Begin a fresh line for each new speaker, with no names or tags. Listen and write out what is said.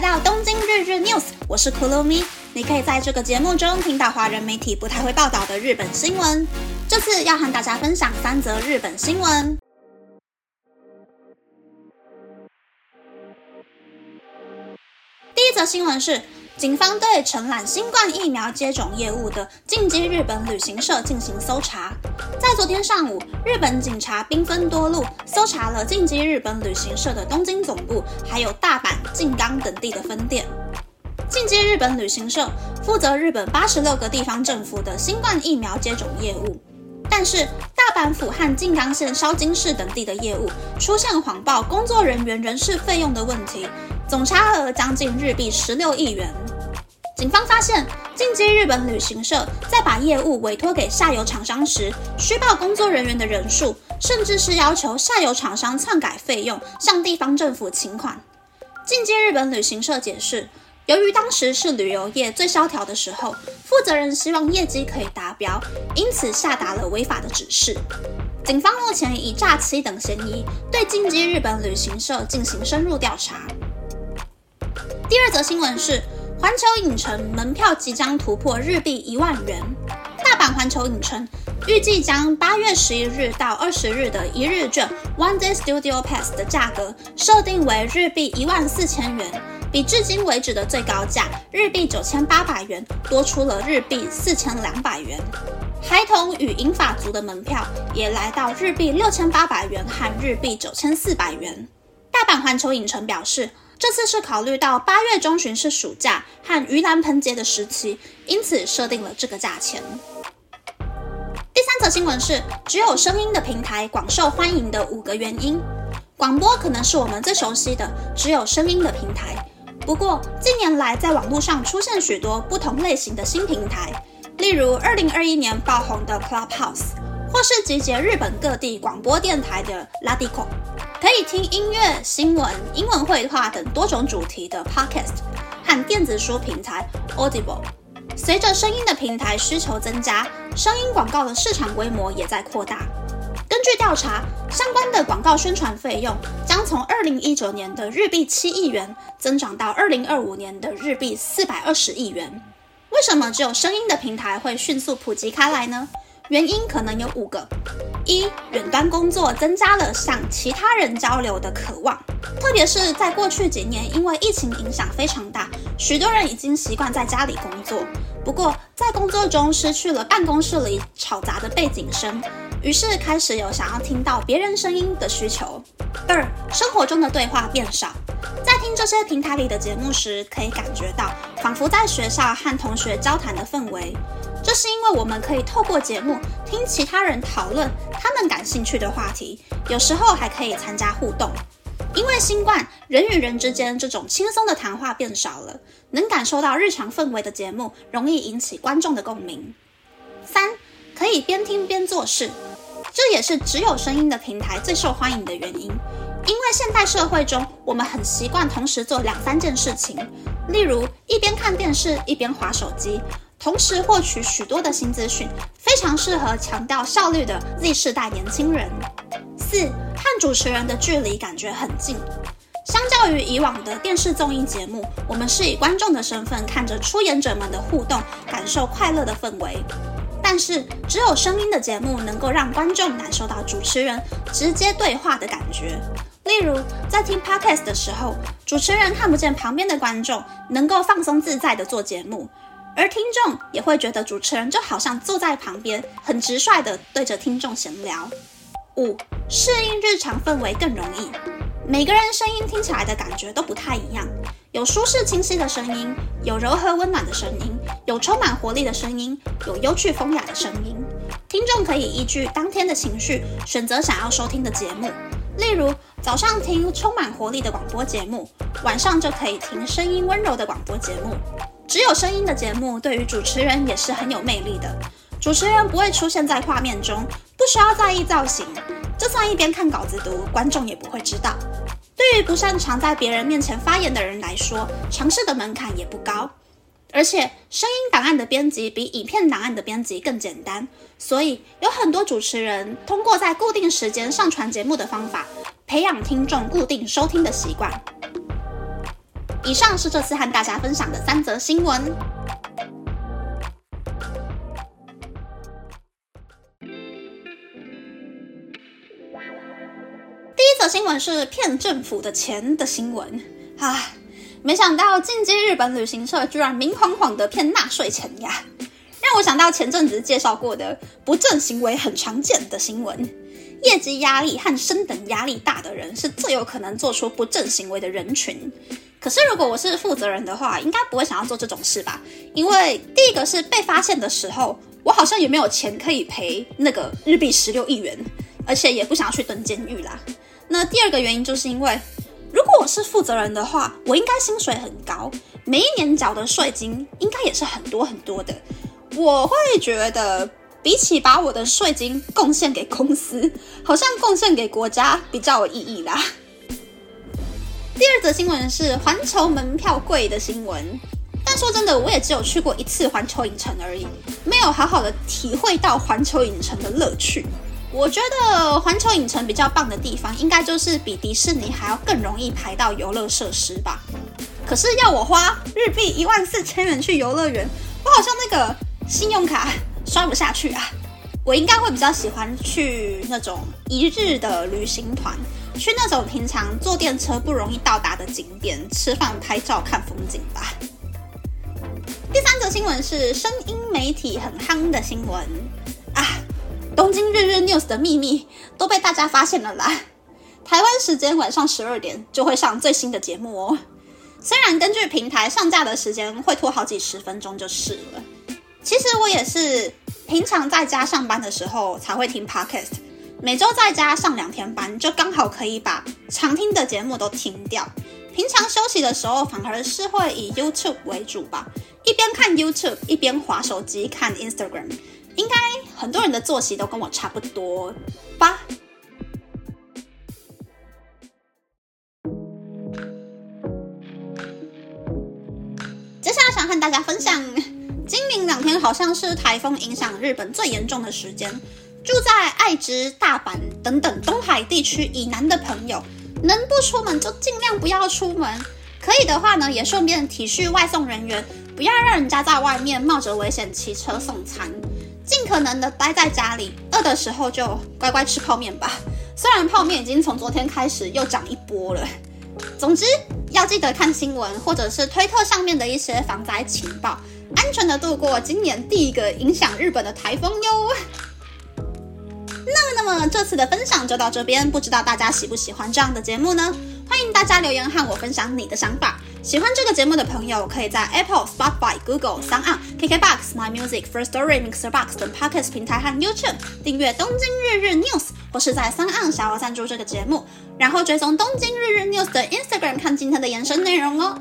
来到东京日日 News，我是 Kurumi。你可以在这个节目中听到华人媒体不太会报道的日本新闻。这次要和大家分享三则日本新闻。第一则新闻是，警方对承揽新冠疫苗接种业务的进击日本旅行社进行搜查。在昨天上午，日本警察兵分多路，搜查了进击日本旅行社的东京总部，还有大阪、静冈等地的分店。进击日本旅行社负责日本八十六个地方政府的新冠疫苗接种业务，但是大阪府和静冈县烧津市等地的业务出现谎报工作人员人事费用的问题，总差额将近日币十六亿元。警方发现，进击日本旅行社在把业务委托给下游厂商时，虚报工作人员的人数，甚至是要求下游厂商篡改费用，向地方政府请款。进击日本旅行社解释。由于当时是旅游业最萧条的时候，负责人希望业绩可以达标，因此下达了违法的指示。警方目前以诈欺等嫌疑对进击日本旅行社进行深入调查。第二则新闻是，环球影城门票即将突破日币一万元。大阪环球影城预计将八月十一日到二十日的一日券 One Day Studio Pass 的价格设定为日币一万四千元。比至今为止的最高价日币九千八百元多出了日币四千两百元，孩童与银发族的门票也来到日币六千八百元和日币九千四百元。大阪环球影城表示，这次是考虑到八月中旬是暑假和盂兰盆节的时期，因此设定了这个价钱。第三则新闻是，只有声音的平台广受欢迎的五个原因。广播可能是我们最熟悉的只有声音的平台。不过，近年来在网络上出现许多不同类型的新平台，例如二零二一年爆红的 Clubhouse，或是集结日本各地广播电台的 Ladico，可以听音乐、新闻、英文绘画等多种主题的 Podcast，和电子书平台 Audible。随着声音的平台需求增加，声音广告的市场规模也在扩大。根据调查，相关的广告宣传费用将从二零一九年的日币七亿元增长到二零二五年的日币四百二十亿元。为什么只有声音的平台会迅速普及开来呢？原因可能有五个：一、远端工作增加了向其他人交流的渴望，特别是在过去几年，因为疫情影响非常大，许多人已经习惯在家里工作。不过，在工作中失去了办公室里吵杂的背景声。于是开始有想要听到别人声音的需求。二，生活中的对话变少，听这些平台里的节目时，可以感觉到仿佛在学校和同学交谈的氛围。这是因为我们可以透过节目听其他人讨论他们感兴趣的话题，有时候还可以参加互动。因为新冠，人与人之间这种轻松的谈话变少了，能感受到日常氛围的节目容易引起观众的共鸣。三，可以边听边做事。这也是只有声音的平台最受欢迎的原因，因为现代社会中，我们很习惯同时做两三件事情，例如一边看电视一边划手机，同时获取许多的新资讯，非常适合强调效率的 Z 世代年轻人。四，和主持人的距离感觉很近，相较于以往的电视综艺节目，我们是以观众的身份看着出演者们的互动，感受快乐的氛围。但是，只有声音的节目能够让观众感受到主持人直接对话的感觉。例如，在听 podcast 的时候，主持人看不见旁边的观众，能够放松自在的做节目，而听众也会觉得主持人就好像坐在旁边，很直率的对着听众闲聊。五，适应日常氛围更容易。每个人声音听起来的感觉都不太一样。有舒适清晰的声音，有柔和温暖的声音，有充满活力的声音，有幽趣风雅的声音。听众可以依据当天的情绪选择想要收听的节目，例如早上听充满活力的广播节目，晚上就可以听声音温柔的广播节目。只有声音的节目对于主持人也是很有魅力的。主持人不会出现在画面中，不需要在意造型，就算一边看稿子读，观众也不会知道。对于不擅长在别人面前发言的人来说，尝试的门槛也不高，而且声音档案的编辑比影片档案的编辑更简单，所以有很多主持人通过在固定时间上传节目的方法，培养听众固定收听的习惯。以上是这次和大家分享的三则新闻。第一则新闻是骗政府的钱的新闻啊！没想到进击日本旅行社居然明晃晃的骗纳税钱呀，让我想到前阵子介绍过的不正行为很常见的新闻。业绩压力和升等压力大的人是最有可能做出不正行为的人群。可是如果我是负责人的话，应该不会想要做这种事吧？因为第一个是被发现的时候，我好像也没有钱可以赔那个日币十六亿元，而且也不想要去蹲监狱啦。那第二个原因就是因为。是负责人的话，我应该薪水很高，每一年缴的税金应该也是很多很多的。我会觉得，比起把我的税金贡献给公司，好像贡献给国家比较有意义啦。第二则新闻是环球门票贵的新闻，但说真的，我也只有去过一次环球影城而已，没有好好的体会到环球影城的乐趣。我觉得环球影城比较棒的地方，应该就是比迪士尼还要更容易排到游乐设施吧。可是要我花日币一万四千元去游乐园，我好像那个信用卡刷不下去啊。我应该会比较喜欢去那种一日的旅行团，去那种平常坐电车不容易到达的景点，吃饭、拍照、看风景吧。第三则新闻是声音媒体很夯的新闻。东京日日 news 的秘密都被大家发现了啦！台湾时间晚上十二点就会上最新的节目哦。虽然根据平台上架的时间会拖好几十分钟就是了。其实我也是平常在家上班的时候才会听 podcast，每周在家上两天班，就刚好可以把常听的节目都听掉。平常休息的时候反而是会以 YouTube 为主吧，一边看 YouTube 一边划手机看 Instagram。应该很多人的作息都跟我差不多吧。接下来想和大家分享，今明两天好像是台风影响日本最严重的时间。住在爱知、大阪等等东海地区以南的朋友，能不出门就尽量不要出门。可以的话呢，也顺便体恤外送人员，不要让人家在外面冒着危险骑车送餐。尽可能的待在家里，饿的时候就乖乖吃泡面吧。虽然泡面已经从昨天开始又涨一波了。总之要记得看新闻或者是推特上面的一些防灾情报，安全的度过今年第一个影响日本的台风哟。那么，那么这次的分享就到这边，不知道大家喜不喜欢这样的节目呢？欢迎大家留言和我分享你的想法。喜欢这个节目的朋友，可以在 Apple、Spotify、Google、Sound KKBox、My Music、First Story、Mixer Box 等 Podcast 平台和 YouTube 订阅《东京日日 News》，或是在 s o u n 小额赞助这个节目，然后追踪《东京日日 News》的 Instagram 看今天的延伸内容哦。